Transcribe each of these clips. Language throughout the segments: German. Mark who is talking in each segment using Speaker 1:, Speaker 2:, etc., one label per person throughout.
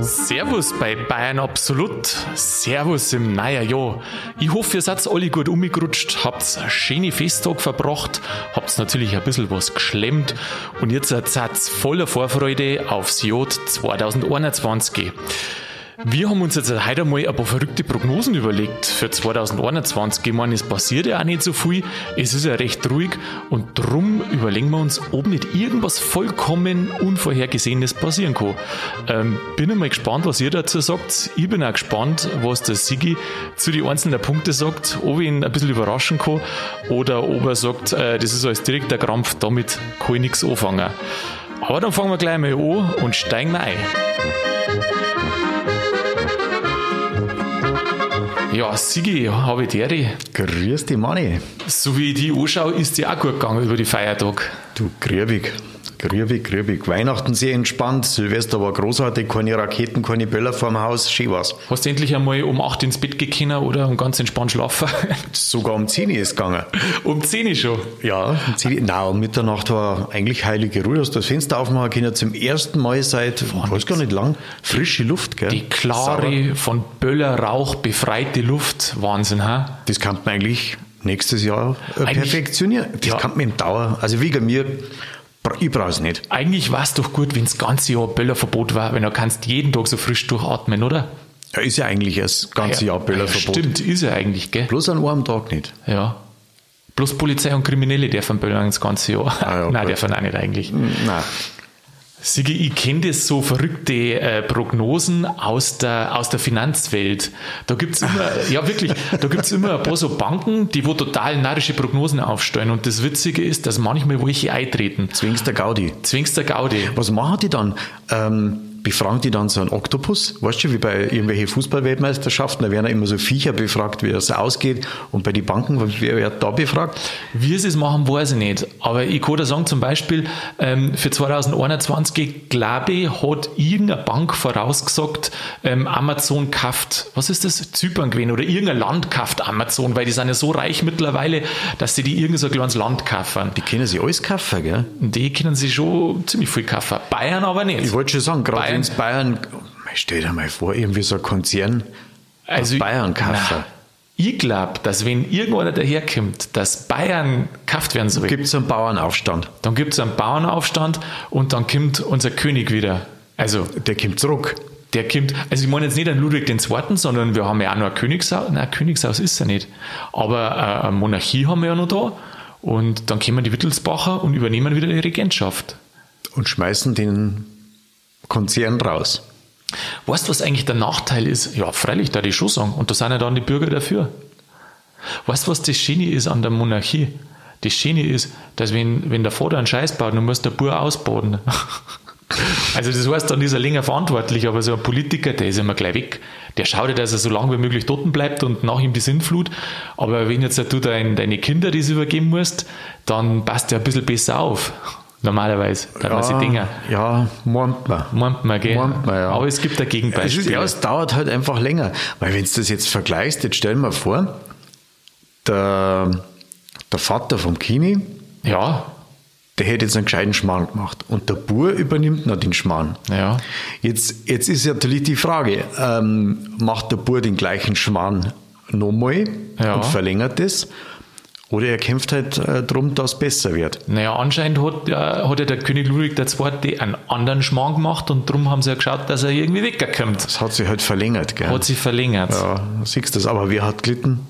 Speaker 1: Servus bei Bayern Absolut. Servus im neuen Jahr. Ich hoffe, ihr seid alle gut umgerutscht, habt einen schönen Festtag verbracht, habt natürlich ein bisschen was geschlemmt und jetzt seid ihr voller Vorfreude aufs Jahr 2021. Wir haben uns jetzt heute mal ein paar verrückte Prognosen überlegt für 2021. Ich meine, es passiert ja auch nicht so viel, es ist ja recht ruhig und drum überlegen wir uns, ob nicht irgendwas vollkommen Unvorhergesehenes passieren kann. Ähm, bin mal gespannt, was ihr dazu sagt. Ich bin auch gespannt, was der Sigi zu den einzelnen Punkten sagt, ob ich ihn ein bisschen überraschen kann oder ob er sagt, äh, das ist alles direkter Krampf, damit kann ich nichts anfangen. Aber dann fangen wir gleich mal an und steigen wir ein. Ja, Sigi, habe ich dir.
Speaker 2: Grüß dich, Manni.
Speaker 1: So wie ich die anschaue, ist die auch gut gegangen über die Feiertag.
Speaker 2: Du, grübig. Grübig, grübig. Weihnachten sehr entspannt, Silvester war großartig, keine Raketen, keine Böller vorm Haus, schön was.
Speaker 1: Hast du endlich einmal um 8 ins Bett gekommen oder um ganz entspannt schlafen?
Speaker 2: Sogar um 10 ist es gegangen.
Speaker 1: um 10 schon?
Speaker 2: Ja, um 10 Nein, um Mitternacht war eigentlich heilige Ruhe. Hast das Fenster aufmachen können, zum ersten Mal seit, ich weiß gar nicht lang, frische Luft, gell?
Speaker 1: Die klare, Sauer. von Böllerrauch befreite Luft, Wahnsinn, ha?
Speaker 2: Das kann man eigentlich nächstes Jahr eigentlich, perfektionieren. Das ja. kann man im Dauer, also wegen mir, ich brauche es nicht.
Speaker 1: Eigentlich war es doch gut, wenn das ganze Jahr Böllerverbot war, wenn du kannst jeden Tag so frisch durchatmen, oder?
Speaker 2: Ja, ist ja eigentlich das ganze
Speaker 1: ja,
Speaker 2: Jahr Böllerverbot.
Speaker 1: Ja, stimmt, ist ja eigentlich, gell?
Speaker 2: Bloß an einem Tag nicht.
Speaker 1: Ja. Bloß Polizei und Kriminelle dürfen böllern das ganze Jahr. Ah, ja, Nein, dürfen auch nicht eigentlich.
Speaker 2: Nein.
Speaker 1: Sigi, ich kenne das so verrückte äh, Prognosen aus der, aus der Finanzwelt. Da gibt's immer, ja wirklich, da gibt's immer ein paar so Banken, die wo total narrische Prognosen aufstellen. Und das Witzige ist, dass manchmal welche eintreten.
Speaker 2: Zwingst der Gaudi.
Speaker 1: Zwingst der Gaudi.
Speaker 2: Was machen die dann? Ähm befragen die dann so einen Oktopus, weißt du, wie bei irgendwelchen Fußballweltmeisterschaften, da werden ja immer so Viecher befragt, wie das ausgeht. Und bei den Banken, wer wird da befragt?
Speaker 1: Wie sie es machen, weiß ich nicht. Aber ich kann da sagen, zum Beispiel ähm, für 2021, glaube ich, hat irgendeine Bank vorausgesagt, ähm, Amazon kauft, was ist das? Zypern gewesen oder irgendein Land kauft Amazon, weil die sind ja so reich mittlerweile, dass sie die irgendein so kleines Land kaufen.
Speaker 2: Die können sie alles kaufen, gell?
Speaker 1: Die können sie schon ziemlich viel kaufen. Bayern aber nicht.
Speaker 2: Ich wollte schon sagen, gerade Bayern, Bayern, stell dir mal vor, irgendwie so ein Konzern also Bayern kaufen.
Speaker 1: Ich glaube, dass wenn irgendeiner daherkommt, dass Bayern gekauft werden soll.
Speaker 2: Gibt es einen Bauernaufstand.
Speaker 1: Dann gibt es einen Bauernaufstand und dann kommt unser König wieder. Also,
Speaker 2: der kommt zurück.
Speaker 1: Der kommt, also ich meine jetzt nicht an Ludwig II., sondern wir haben ja auch noch ein Königshaus. Nein, Königshaus ist er nicht. Aber äh, eine Monarchie haben wir ja noch da. Und dann kommen die Wittelsbacher und übernehmen wieder die Regentschaft.
Speaker 2: Und schmeißen den Konzern raus.
Speaker 1: Weißt du, was eigentlich der Nachteil ist? Ja, freilich, da die schon sagen. Und da sind ja dann die Bürger dafür. Weißt du, was das Schöne ist an der Monarchie? Das Schöne ist, dass wenn, wenn der Vater einen Scheiß baut, dann muss der Bur ausbaden. Also das heißt, dann ist er länger verantwortlich, aber so ein Politiker, der ist immer gleich weg. Der schaut, dass er so lange wie möglich dort bleibt und nach ihm die Sinnflut. Aber wenn jetzt du dein, deine Kinder das übergeben musst, dann passt der ein bisschen besser auf normalerweise,
Speaker 2: dann ja, man Dinge. Ja, meint man.
Speaker 1: Meint man, gell?
Speaker 2: Meint man, ja.
Speaker 1: Aber es gibt ein Gegenbeispiel.
Speaker 2: Es, ja, es dauert halt einfach länger. Weil wenn du das jetzt vergleichst, jetzt stell dir vor, der, der Vater vom Kini,
Speaker 1: ja.
Speaker 2: der hätte jetzt einen gescheiten Schmarrn gemacht. Und der Bur übernimmt noch den Schmarrn.
Speaker 1: Ja.
Speaker 2: Jetzt, jetzt ist natürlich die Frage, ähm, macht der Bur den gleichen Schmarrn nochmal ja. und verlängert das? Oder er kämpft halt äh, darum, dass es besser wird.
Speaker 1: Naja, anscheinend hat, äh, hat ja der König Ludwig II. einen anderen Schmarrn gemacht und darum haben sie ja geschaut, dass er irgendwie wegkommt.
Speaker 2: Das hat sich halt verlängert, gell?
Speaker 1: Hat sich verlängert.
Speaker 2: Ja, siehst du das. Aber wer hat gelitten?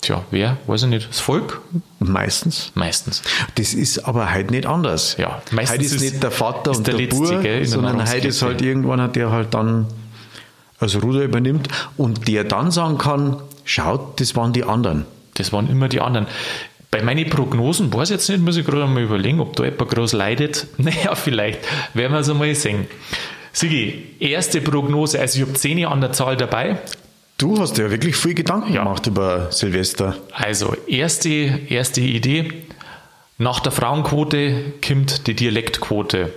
Speaker 1: Tja, wer? Weiß ich nicht. Das Volk?
Speaker 2: Meistens.
Speaker 1: Meistens.
Speaker 2: Das ist aber heute nicht anders.
Speaker 1: Ja,
Speaker 2: meistens. Heute ist, ist nicht der Vater und der, der Letzte, Bur, gell, sondern heute ist halt irgendwann, hat der halt dann das Ruder übernimmt und der dann sagen kann, schaut, das waren die anderen.
Speaker 1: Das waren immer die anderen. Bei meinen Prognosen weiß ich jetzt nicht, muss ich gerade mal überlegen, ob da jemand groß leidet. Naja, vielleicht werden wir es einmal sehen. Sigi, erste Prognose, also ich habe 10 an der Zahl dabei.
Speaker 2: Du hast ja wirklich viel Gedanken ja. gemacht über Silvester.
Speaker 1: Also, erste, erste Idee. Nach der Frauenquote kommt die Dialektquote.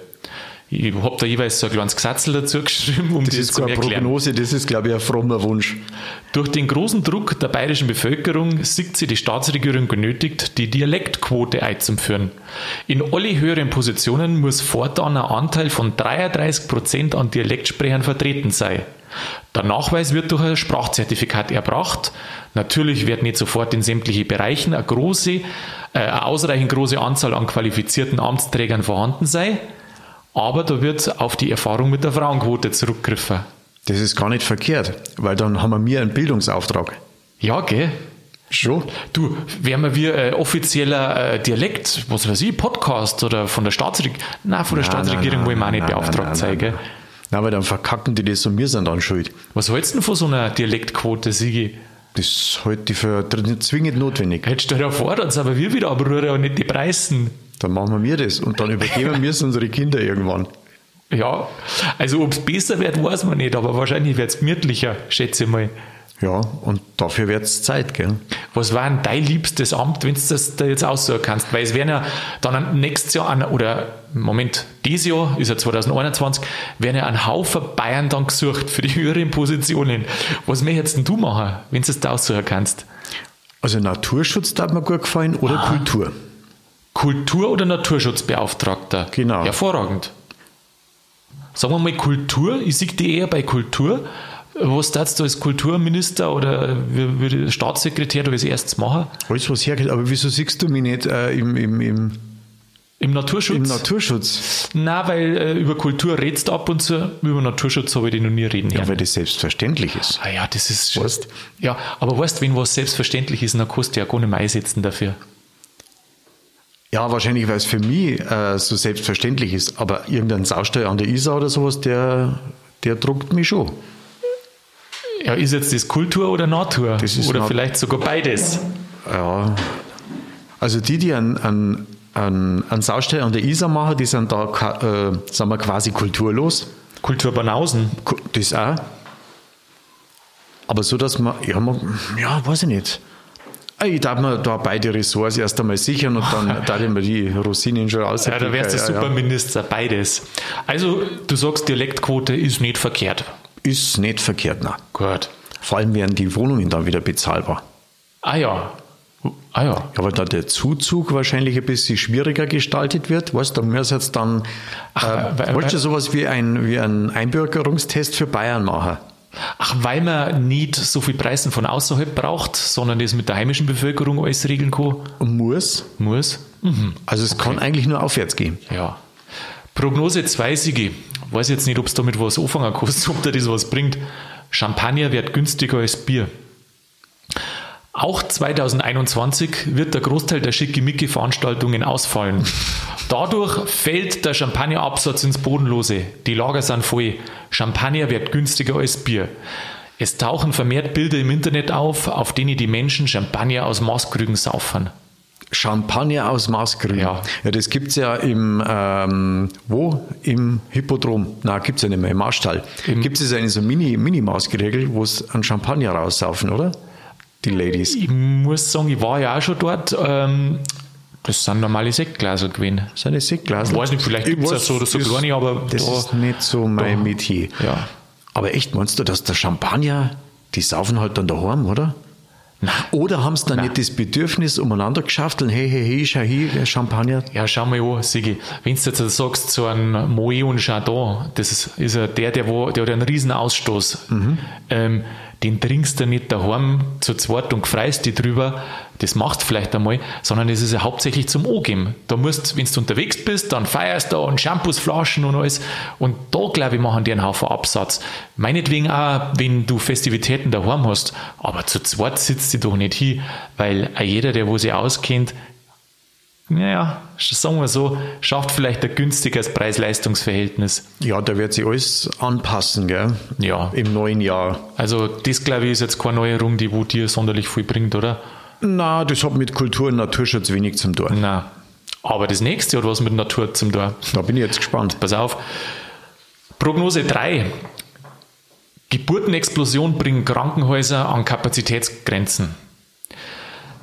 Speaker 1: Ich habe da jeweils so ein kleines Gesatzel dazu geschrieben,
Speaker 2: um das, das ist zu erklären. Prognose, das ist, glaube ich, ein frommer Wunsch.
Speaker 1: Durch den großen Druck der bayerischen Bevölkerung sieht sie die Staatsregierung genötigt, die Dialektquote einzuführen. In alle höheren Positionen muss fortan ein Anteil von 33 Prozent an Dialektsprechern vertreten sein. Der Nachweis wird durch ein Sprachzertifikat erbracht. Natürlich wird nicht sofort in sämtlichen Bereichen eine große, äh, eine ausreichend große Anzahl an qualifizierten Amtsträgern vorhanden sein. Aber da wird auf die Erfahrung mit der Frauenquote zurückgegriffen.
Speaker 2: Das ist gar nicht verkehrt, weil dann haben wir einen Bildungsauftrag.
Speaker 1: Ja, gell?
Speaker 2: Schon.
Speaker 1: Du, wären wir äh, offizieller äh, Dialekt, was weiß ich, Podcast oder von der Staatsregierung, nein, von der nein, Staatsregierung wollen wir auch nicht nein, beauftragt sein, gell?
Speaker 2: Nein, weil dann verkacken die das und wir sind dann schuld.
Speaker 1: Was hältst du denn von so einer Dialektquote, Sigi?
Speaker 2: Das halte ich für nicht zwingend notwendig.
Speaker 1: Hättest du ja vor, dann sind aber wir wieder abrühren und nicht die Preisen.
Speaker 2: Dann machen wir das und dann übergeben wir es unsere Kinder irgendwann.
Speaker 1: Ja, also ob es besser wird, weiß man nicht, aber wahrscheinlich wird es gemütlicher, schätze ich mal.
Speaker 2: Ja, und dafür wird es Zeit, gell?
Speaker 1: Was war denn dein liebstes Amt, wenn du das da jetzt aussuchen kannst? Weil es werden ja dann nächstes Jahr, an, oder Moment, dieses Jahr, ist ja 2021, werden ja ein Haufen Bayern dann gesucht für die höheren Positionen. Was möchtest denn du machen, wenn du das da aussuchen kannst?
Speaker 2: Also Naturschutz darf mir gut gefallen oder ah. Kultur.
Speaker 1: Kultur- oder Naturschutzbeauftragter?
Speaker 2: Genau.
Speaker 1: Hervorragend. Sagen wir mal Kultur, ich sehe die eher bei Kultur. Was darfst du als Kulturminister oder Staatssekretär du als erstes machen?
Speaker 2: Alles, was hergeht. Aber wieso siehst du mich nicht äh, im, im, im,
Speaker 1: im Naturschutz? Im
Speaker 2: Naturschutz.
Speaker 1: Nein, weil äh, über Kultur redst du ab und zu, über Naturschutz habe ich dich noch nie reden
Speaker 2: Ja, weil das selbstverständlich ist.
Speaker 1: Ah ja, das ist... Weißt? Ja, aber weißt du, wenn was selbstverständlich ist, dann kannst du ja gar nicht mehr einsetzen dafür.
Speaker 2: Ja, wahrscheinlich, weil es für mich äh, so selbstverständlich ist. Aber irgendein Saustall an der Isar oder sowas, der, der druckt mich schon.
Speaker 1: Ja, ist jetzt das Kultur oder Natur? oder vielleicht sogar beides?
Speaker 2: Ja. Also die, die einen, einen, einen, einen Saustall an der Isar machen, die sind da äh, sind wir quasi kulturlos.
Speaker 1: Kulturbanausen?
Speaker 2: Das auch. Aber so, dass man, ja, man, ja, weiß ich nicht. Ich darf mir da beide Ressorts erst einmal sichern und dann darf ich mir die Rosinen schon aus.
Speaker 1: Ja, da wärst du ja, Superminister, ja. beides. Also, du sagst, Dialektquote ist nicht verkehrt.
Speaker 2: Ist nicht verkehrt, nein.
Speaker 1: Gut.
Speaker 2: Vor allem werden die Wohnungen dann wieder bezahlbar.
Speaker 1: Ah ja. Ah ja.
Speaker 2: Ja, weil da der Zuzug wahrscheinlich ein bisschen schwieriger gestaltet wird. Weißt du, da müssen jetzt dann, Ach, äh, weil, wolltest du sowas wie ein, wie ein Einbürgerungstest für Bayern machen?
Speaker 1: Ach, weil man nicht so viel Preisen von außerhalb braucht, sondern das mit der heimischen Bevölkerung alles regeln kann?
Speaker 2: Muss.
Speaker 1: Muss.
Speaker 2: Mhm. Also es okay. kann eigentlich nur aufwärts gehen.
Speaker 1: Ja. Prognose 2 Sigi. Weiß jetzt nicht, ob es damit was anfangen kannst, ob dir das was bringt. Champagner wird günstiger als Bier. Auch 2021 wird der Großteil der Schickimicki-Veranstaltungen ausfallen. Dadurch fällt der Champagnerabsatz ins Bodenlose. Die Lager sind voll. Champagner wird günstiger als Bier. Es tauchen vermehrt Bilder im Internet auf, auf denen die Menschen Champagner aus Maßkrügen saufen.
Speaker 2: Champagner aus Maßkrügen. Ja. ja, das gibt es ja im, ähm, wo? Im Hippodrom. Na, gibt es ja nicht mehr, im Marstall. Gibt es eine so Mini-Maßgeregel, Mini wo es einen Champagner raussaufen, oder? Die Ladies.
Speaker 1: Ich muss sagen, ich war ja auch schon dort. Ähm, das sind normale Sektgläser gewesen.
Speaker 2: Das sind Sektgläser?
Speaker 1: Ich weiß nicht, vielleicht gibt es ja so oder so gar nicht, aber.
Speaker 2: Das da, ist nicht so mein da, Metier.
Speaker 1: Ja.
Speaker 2: Aber echt, meinst du, dass der Champagner, die saufen halt dann daheim, oder?
Speaker 1: Na,
Speaker 2: Oder haben sie dann nicht das Bedürfnis umeinander geschafft und hey, hey, hey, schau hier, Champagner?
Speaker 1: Ja, schau mal an, Sigi. Wenn du jetzt sagst, so ein Moe und Chardon, das ist, ist ja der, der, wo, der hat einen riesen Ausstoß. Mhm. Ähm, den trinkst du nicht daheim zu zweit und freust dich drüber, das machst du vielleicht einmal, sondern es ist ja hauptsächlich zum Angeben. Da musst, wenn du unterwegs bist, dann feierst du und Shampoos, Flaschen und alles. Und da, glaube ich, machen die einen Haufen Absatz. Meinetwegen auch, wenn du Festivitäten daheim hast, aber zu zweit sitzt sie doch nicht hin, weil jeder, der wo sie auskennt, naja, sagen wir so, schafft vielleicht ein günstiges Preis-Leistungs-Verhältnis.
Speaker 2: Ja, da wird sich alles anpassen, gell?
Speaker 1: Ja.
Speaker 2: Im neuen Jahr.
Speaker 1: Also, das glaube ich ist jetzt keine Neuerung, die wo dir sonderlich viel bringt, oder?
Speaker 2: Na, das hat mit Kultur und Naturschutz wenig zum tun.
Speaker 1: Na. Aber das nächste hat was mit Natur zum tun.
Speaker 2: Da bin ich jetzt gespannt.
Speaker 1: Pass auf. Prognose 3. Geburtenexplosion bringen Krankenhäuser an Kapazitätsgrenzen.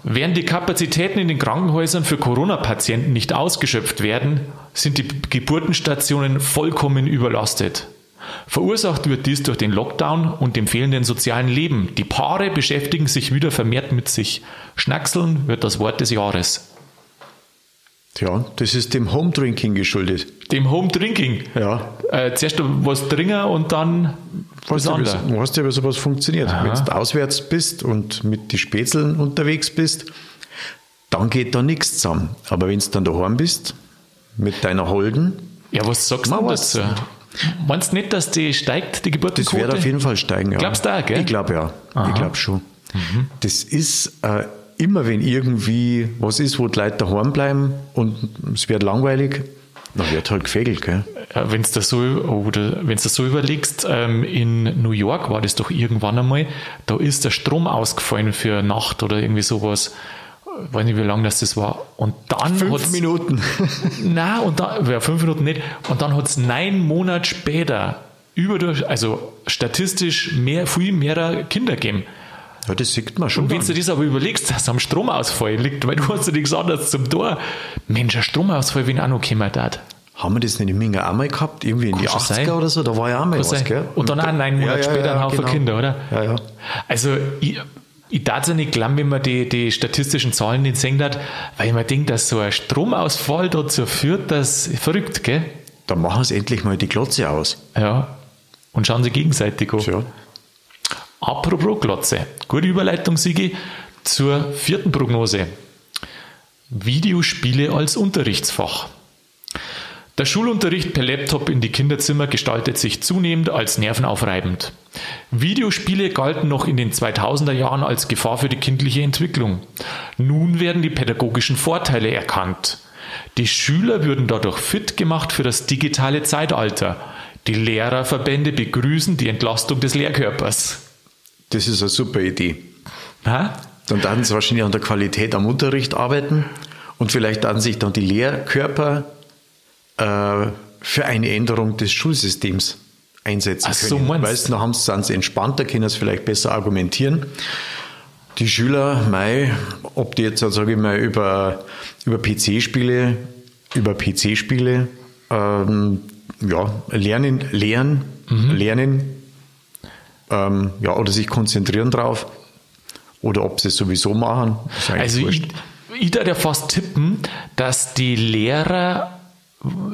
Speaker 1: Während die Kapazitäten in den Krankenhäusern für Corona-Patienten nicht ausgeschöpft werden, sind die Geburtenstationen vollkommen überlastet. Verursacht wird dies durch den Lockdown und dem fehlenden sozialen Leben. Die Paare beschäftigen sich wieder vermehrt mit sich. Schnackseln wird das Wort des Jahres.
Speaker 2: Ja, das ist dem Home Drinking geschuldet.
Speaker 1: Dem Home Drinking?
Speaker 2: Ja.
Speaker 1: Äh, zuerst was trinken und dann
Speaker 2: was anderes. Du weißt ja, wie sowas funktioniert. Aha. Wenn du auswärts bist und mit den Spätzeln unterwegs bist, dann geht da nichts zusammen. Aber wenn du dann daheim bist, mit deiner Holden.
Speaker 1: Ja, was sagst du dazu? Meinst du nicht, dass die steigt, die Geburtenquote?
Speaker 2: Das wird auf jeden Fall steigen, ja.
Speaker 1: Glaubst du auch, gell?
Speaker 2: Ich glaube ja. Aha. Ich glaube schon. Mhm. Das ist äh, immer, wenn irgendwie was ist, wo die Leute daheim bleiben und es wird langweilig, dann wird halt gefegelt, gell?
Speaker 1: Wenn du das so, oder das so überlegst, ähm, in New York war das doch irgendwann einmal, da ist der Strom ausgefallen für Nacht oder irgendwie sowas ich weiß nicht, wie lange das, das war. Und dann
Speaker 2: fünf Minuten.
Speaker 1: Nein, und dann, ja, fünf Minuten nicht. Und dann hat es neun Monate später überdurch, also statistisch mehr, viel mehr Kinder gegeben.
Speaker 2: Ja, das sieht man schon.
Speaker 1: Und wenn du das aber überlegst, dass am Stromausfall liegt, weil du hast ja nichts anderes zum Tor. Mensch, ein Stromausfall, wenn auch noch kommen hat.
Speaker 2: Haben wir das nicht in Minga einmal gehabt? Irgendwie in die 80er sein. oder so? Da war ja auch mal was, gell?
Speaker 1: Und dann auch neun Monate ja, ja, später ein Haufen genau. Kinder, oder?
Speaker 2: Ja, ja.
Speaker 1: Also, ich, ich darf es nicht glauben, wenn man die, die statistischen Zahlen nicht sehen hat, weil man denkt, dass so ein Stromausfall dazu führt, dass verrückt, gell?
Speaker 2: Dann machen sie endlich mal die Glotze aus.
Speaker 1: Ja. Und schauen sie gegenseitig
Speaker 2: an. Ja.
Speaker 1: Apropos Glotze. Gute Überleitung, Sigi, zur vierten Prognose. Videospiele als Unterrichtsfach. Der Schulunterricht per Laptop in die Kinderzimmer gestaltet sich zunehmend als nervenaufreibend. Videospiele galten noch in den 2000er Jahren als Gefahr für die kindliche Entwicklung. Nun werden die pädagogischen Vorteile erkannt. Die Schüler würden dadurch fit gemacht für das digitale Zeitalter. Die Lehrerverbände begrüßen die Entlastung des Lehrkörpers.
Speaker 2: Das ist eine super Idee.
Speaker 1: Ha?
Speaker 2: Dann werden sie wahrscheinlich an der Qualität am Unterricht arbeiten und vielleicht dann sich dann die Lehrkörper äh, für eine Änderung des Schulsystems einsetzen Ach können. So weißt, dann haben sie, sie entspannter, können es vielleicht besser argumentieren. Die Schüler, Mai, ob die jetzt, sage ich mal, über, über PC-Spiele, über PC-Spiele ähm, ja, lernen, lernen, mhm. lernen, ähm, ja, oder sich konzentrieren drauf, oder ob sie es sowieso machen.
Speaker 1: Also ich, ich würde ja fast tippen, dass die Lehrer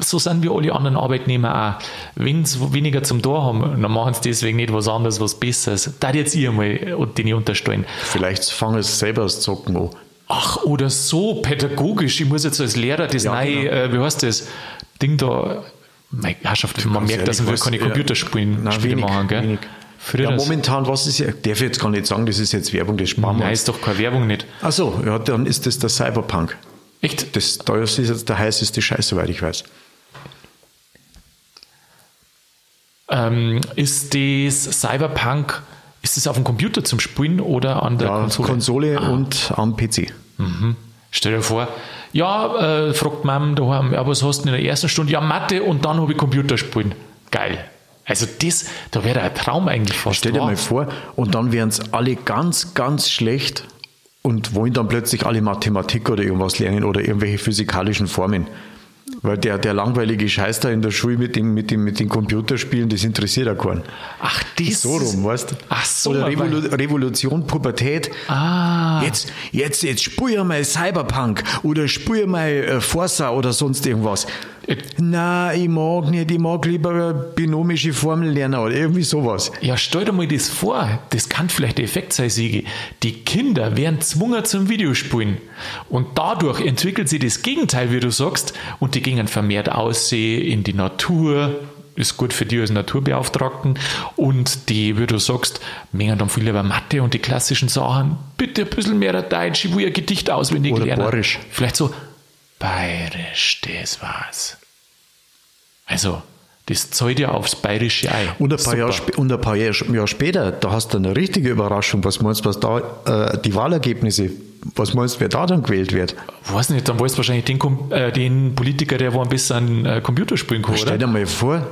Speaker 1: so sind wie alle anderen Arbeitnehmer auch. Wenn sie weniger zum Tor haben, dann machen sie deswegen nicht was anderes, was Besseres. Da jetzt ich einmal den unterstellen.
Speaker 2: Vielleicht fangen sie selber das Zocken an.
Speaker 1: Ach, oder so pädagogisch. Ich muss jetzt als Lehrer das ja, neue, genau. äh, wie heißt das, Ding da, meine Herrschaft, man merkt, dass wir keine Computerspiele ja, machen, gell? Wenig.
Speaker 2: Ja, momentan, was ist ja, darf ich jetzt gar nicht sagen, das ist jetzt Werbung, das sparen
Speaker 1: wir. Nein, ist doch keine Werbung nicht.
Speaker 2: Ach so, ja, dann ist das der Cyberpunk.
Speaker 1: Echt?
Speaker 2: Das, das ist jetzt der heißeste Scheiß, soweit ich weiß.
Speaker 1: Ähm, ist das Cyberpunk, ist das auf dem Computer zum Spielen oder an der
Speaker 2: ja,
Speaker 1: Konsole?
Speaker 2: Konsole ah. und am PC.
Speaker 1: Mhm. Stell dir vor, ja, äh, fragt Mom daheim, ja, was hast du in der ersten Stunde? Ja, Mathe und dann habe ich Computer spielen. Geil. Also das, da wäre ein Traum eigentlich fast.
Speaker 2: Stell dir wahr. mal vor, und dann wären es alle ganz, ganz schlecht und wollen dann plötzlich alle Mathematik oder irgendwas lernen oder irgendwelche physikalischen Formen. Weil der, der langweilige Scheiß da in der Schule mit dem, mit dem, mit den Computerspielen, das interessiert ja keinen.
Speaker 1: Ach, das.
Speaker 2: So rum, weißt du?
Speaker 1: Ach so.
Speaker 2: Oder Revolu Revolution, Pubertät.
Speaker 1: Ah.
Speaker 2: Jetzt, jetzt, jetzt spür mal Cyberpunk oder spür mal äh, Forza oder sonst irgendwas. Na, ich mag nicht, ich mag lieber binomische Formeln lernen oder irgendwie sowas.
Speaker 1: Ja, stell dir mal das vor, das kann vielleicht der Effekt sein, Sigi. Die Kinder werden gezwungen zum Videospielen und dadurch entwickelt sich das Gegenteil, wie du sagst, und die gingen vermehrt aussehen in die Natur, ist gut für die als Naturbeauftragten und die, wie du sagst, mengen dann viel über Mathe und die klassischen Sachen. Bitte ein bisschen mehr Deutsch, ich will ein Gedicht auswendig
Speaker 2: Oder lernen. Borisch.
Speaker 1: Vielleicht so, Bayerisch, das war's. Also, das zahlt ja aufs bayerische Ei.
Speaker 2: Und ein paar, Jahre, und ein paar Jahre später, da hast du eine richtige Überraschung. Was meinst du, was da äh, die Wahlergebnisse, was meinst du, wer da dann gewählt wird?
Speaker 1: Weiß nicht, dann weißt du wahrscheinlich den, äh, den Politiker, der wo ein bisschen äh, Computer spielen kann.
Speaker 2: Stell dir mal vor,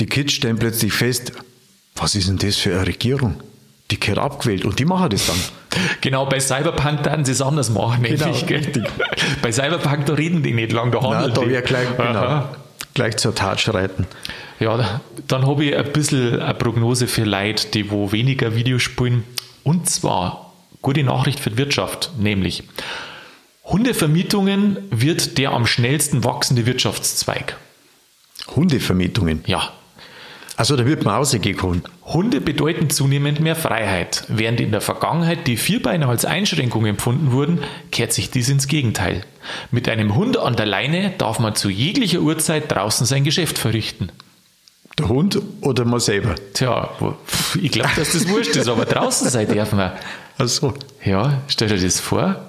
Speaker 2: die Kids stellen plötzlich fest, was ist denn das für eine Regierung? Die gehört abgewählt und die machen das dann.
Speaker 1: Genau, bei Cyberpunk dann sie es anders machen,
Speaker 2: Genau,
Speaker 1: nämlich.
Speaker 2: richtig.
Speaker 1: Bei Cyberpunk, da reden die nicht lang, da
Speaker 2: Nein,
Speaker 1: handeln
Speaker 2: da
Speaker 1: die.
Speaker 2: wäre gleich, genau, gleich zur Tat schreiten.
Speaker 1: Ja, dann habe ich ein bisschen eine Prognose für Leute, die wo weniger Videos spielen. Und zwar, gute Nachricht für die Wirtschaft, nämlich Hundevermietungen wird der am schnellsten wachsende Wirtschaftszweig.
Speaker 2: Hundevermietungen.
Speaker 1: Ja,
Speaker 2: Also da wird man rausgekommen.
Speaker 1: Hunde bedeuten zunehmend mehr Freiheit. Während in der Vergangenheit die Vierbeiner als Einschränkung empfunden wurden, kehrt sich dies ins Gegenteil. Mit einem Hund an der Leine darf man zu jeglicher Uhrzeit draußen sein Geschäft verrichten.
Speaker 2: Der Hund oder man selber.
Speaker 1: Tja, ich glaube, dass das wurscht ist, aber draußen sein dürfen wir.
Speaker 2: Also,
Speaker 1: Ja, stell dir das vor.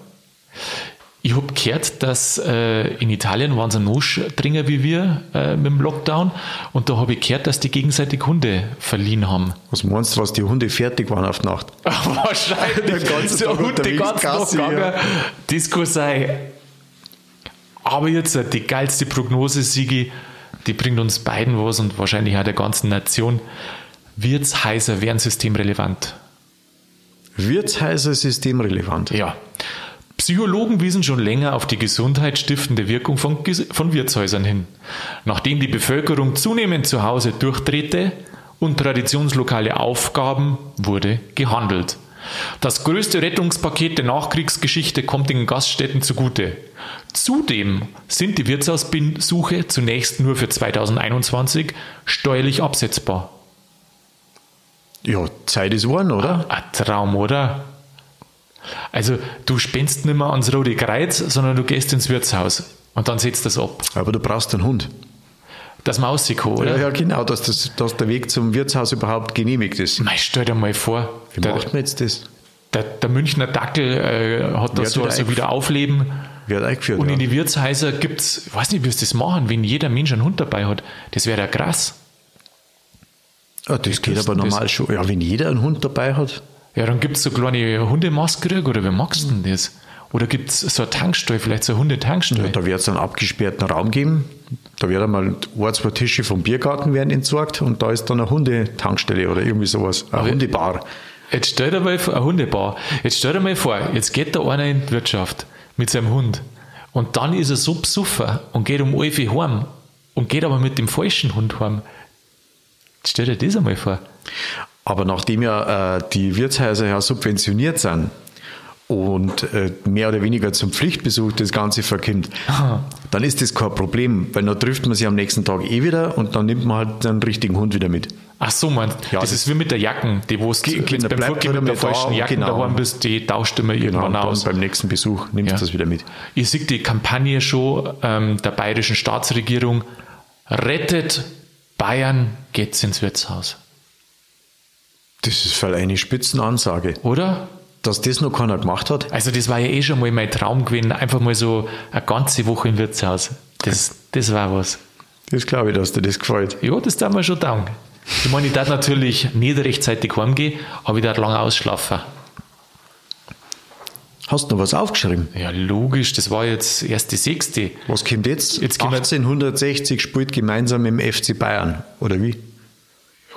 Speaker 1: Ich habe gehört, dass äh, in Italien waren sie noch strenger wie wir äh, mit dem Lockdown und da habe ich gehört, dass die gegenseitig Hunde verliehen haben.
Speaker 2: was meinst du, was die Hunde fertig waren auf Nacht?
Speaker 1: Wahrscheinlich.
Speaker 2: Den ganzen
Speaker 1: so
Speaker 2: Tag
Speaker 1: Hund den ganzen Tag gegangen. kann sein. Aber jetzt äh, die geilste Prognose, Sigi, die bringt uns beiden was und wahrscheinlich auch der ganzen Nation. Wird's heißer, werden systemrelevant?
Speaker 2: Wirtshäuser systemrelevant.
Speaker 1: Ja. Psychologen wiesen schon länger auf die gesundheitsstiftende Wirkung von, von Wirtshäusern hin. Nachdem die Bevölkerung zunehmend zu Hause durchdrehte und traditionslokale Aufgaben, wurde gehandelt. Das größte Rettungspaket der Nachkriegsgeschichte kommt den Gaststätten zugute. Zudem sind die Wirtshausbesuche zunächst nur für 2021 steuerlich absetzbar.
Speaker 2: Ja, Zeit ist worden, oder?
Speaker 1: Ein Traum, oder? Also, du spendest nicht mehr ans Rote Kreuz, sondern du gehst ins Wirtshaus und dann setzt das ab.
Speaker 2: Aber du brauchst einen Hund.
Speaker 1: Das Mausiko, oder?
Speaker 2: Ja, ja, genau, dass, das, dass der Weg zum Wirtshaus überhaupt genehmigt ist.
Speaker 1: Mei, stell dir mal vor,
Speaker 2: Wie
Speaker 1: der,
Speaker 2: macht man jetzt das?
Speaker 1: der, der Münchner Dackel äh, hat da
Speaker 2: Wird
Speaker 1: so
Speaker 2: wieder
Speaker 1: also wieder Aufleben.
Speaker 2: Wird eingeführt.
Speaker 1: Und
Speaker 2: ja.
Speaker 1: in die Wirtshäuser gibt's, ich weiß nicht, wie sie das machen, wenn jeder Mensch einen Hund dabei hat. Das wäre ja krass.
Speaker 2: ah, das geht
Speaker 1: das-
Speaker 2: aber
Speaker 1: das-
Speaker 2: normal schon. Ja, wenn jeder einen Hund dabei hat.
Speaker 1: Ja, dann gibt's so kleine Hundemaske oder wie magst du denn das? Oder gibt's so eine Tankstelle, vielleicht so eine Hundetankstelle?
Speaker 2: Ja, da wird es einen abgesperrten Raum geben. Da wird einmal ein, zwei Tische vom Biergarten werden entsorgt und da ist dann eine Hundetankstelle oder irgendwie sowas. Eine Hundebar.
Speaker 1: Jetzt stell dir mal vor, ein Hundebar. Jetzt stell dir mal vor, jetzt geht da einer in die Wirtschaft mit seinem Hund und dann ist er so besoffen und geht um 11 Uhr heim und geht aber mit dem falschen Hund heim. Jetzt stell dir das einmal vor.
Speaker 2: Aber nachdem ja äh, die Wirtshäuser ja subventioniert sind und äh, mehr oder weniger zum Pflichtbesuch das Ganze verkimmt, dann ist das kein Problem, weil dann trifft man sich am nächsten Tag eh wieder und dann nimmt man halt den richtigen Hund wieder mit.
Speaker 1: Ach so, man,
Speaker 2: Ja,
Speaker 1: das,
Speaker 2: das-
Speaker 1: ist wie mit der Jacken, die wo
Speaker 2: Ge-
Speaker 1: du
Speaker 2: genau,
Speaker 1: beim
Speaker 2: bleibt
Speaker 1: Vorgehen mit der falschen
Speaker 2: und
Speaker 1: Jacken
Speaker 2: genau.
Speaker 1: daheim bist, die tauscht immer
Speaker 2: Genau,
Speaker 1: irgendwann aus.
Speaker 2: beim nächsten Besuch nimmst du das wieder mit.
Speaker 1: Ich sehe die Kampagne schon ähm, der bayerischen Staatsregierung, rettet Bayern, geht's ins Wirtshaus.
Speaker 2: Das ist voll eine Spitzenansage.
Speaker 1: Oder?
Speaker 2: Dass das noch keiner gemacht hat,
Speaker 1: Also das war ja eh schon mal mein Traum gewesen, einfach mal so eine ganze Woche im Wirtshaus. Das, das war was.
Speaker 2: das glaube ich, dass dir das gefällt.
Speaker 1: Ja, das darf mir schon danken. Ich meine, ich darf natürlich nicht rechtzeitig heimgehen, aber ich darf lange ausschlafen.
Speaker 2: Hast du noch was aufgeschrieben?
Speaker 1: Ja, logisch, das war jetzt erst die sechste.
Speaker 2: Was kommt jetzt?
Speaker 1: Jetzt kommen wir-
Speaker 2: 1860 spielt gemeinsam im FC Bayern, oder wie?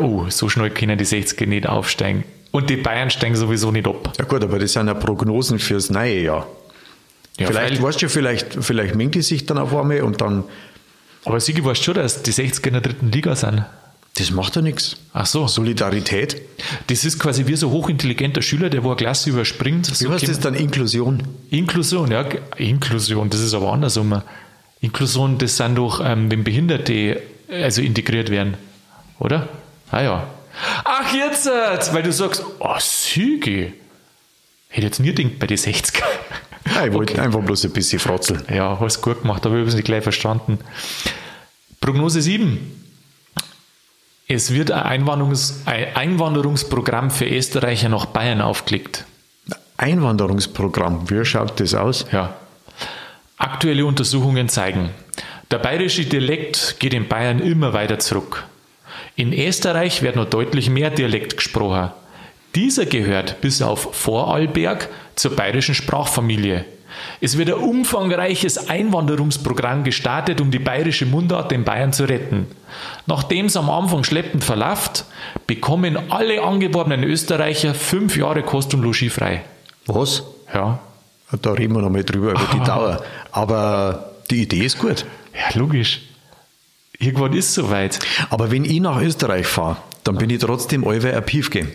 Speaker 1: Oh, so schnell können die 60er nicht aufsteigen. Und die Bayern steigen sowieso nicht ab.
Speaker 2: Ja gut, aber das sind ja Prognosen fürs neue Jahr.
Speaker 1: Ja,
Speaker 2: vielleicht, weißt du, vielleicht, vielleicht mengt die sich dann auf einmal und dann,
Speaker 1: Aber Sigi, weißt du schon, dass die 60er in der dritten Liga sind?
Speaker 2: das macht ja nichts.
Speaker 1: Ach so.
Speaker 2: Solidarität.
Speaker 1: Das ist quasi wie so ein hochintelligenter Schüler, der wo eine Klasse überspringt.
Speaker 2: Wie
Speaker 1: So
Speaker 2: heißt das dann Inklusion?
Speaker 1: Inklusion, ja. Inklusion, das ist aber andersrum. Inklusion, das sind doch, ähm, wenn Behinderte also integriert werden, oder? Ah ja. Ach, jetzt, äh, weil du sagst, oh, Sigi. Hätte jetzt nie gedacht bei den 60er.
Speaker 2: Ja, ich wollte einfach bloß ein bisschen frotzeln.
Speaker 1: Ja, hast gut gemacht, aber ich habe es nicht gleich verstanden. Prognose 7. Es wird ein, Einwanderungs ein Einwanderungsprogramm für Österreicher nach Bayern aufgelegt.
Speaker 2: Einwanderungsprogramm, wie schaut das aus?
Speaker 1: Ja. Aktuelle Untersuchungen zeigen, der bayerische Dialekt geht in Bayern immer weiter zurück. In Österreich wird noch deutlich mehr Dialekt gesprochen. Dieser gehört bis auf Vorarlberg zur bayerischen Sprachfamilie. Es wird ein umfangreiches Einwanderungsprogramm gestartet, um die bayerische Mundart in Bayern zu retten. Nachdem es am Anfang schleppend verläuft, bekommen alle angeworbenen Österreicher fünf Jahre Kost und Logis frei.
Speaker 2: Was?
Speaker 1: Ja.
Speaker 2: Da reden wir nochmal drüber, über die Dauer. Aber die Idee ist gut.
Speaker 1: Ja, logisch. Irgendwann ist es soweit.
Speaker 2: Aber wenn ich nach Österreich fahre, dann bin ich trotzdem allweil ein Piefke.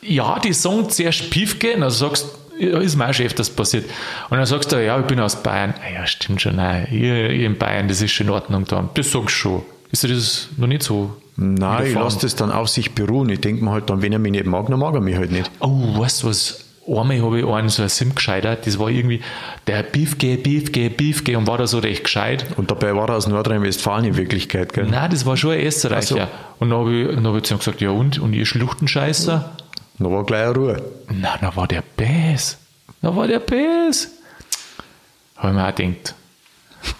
Speaker 1: Ja, die sagen zuerst Piefke, dann sagst ja, ist auch schon öfters passiert. Und dann sagst du, ja, ich bin aus Bayern. Ah, ja, stimmt schon, nein, ihr, ihr in Bayern, das ist schon in Ordnung da. Das sagst du schon. Ist dir das noch nicht so?
Speaker 2: Nein, ich lasse das dann auf sich beruhen. Ich denke mir halt dann, wenn er mich nicht mag, dann mag er mich halt nicht.
Speaker 1: Oh, weißt du was? Einmal habe ich einen so ein Sim gescheitert, das war irgendwie der Beefge, Beefge, Beefge und war da so recht gescheit.
Speaker 2: Und dabei war er aus Nordrhein-Westfalen in Wirklichkeit, gell?
Speaker 1: Nein, das war schon ein Österreicher. So. Und dann habe ich, dann hab ich zu ihm gesagt, ja und? Und ihr Schluchtenscheißer?
Speaker 2: Dann war gleich eine Ruhe.
Speaker 1: Nein, dann war der Bass. Da war der Bass. Habe ich mir auch gedacht.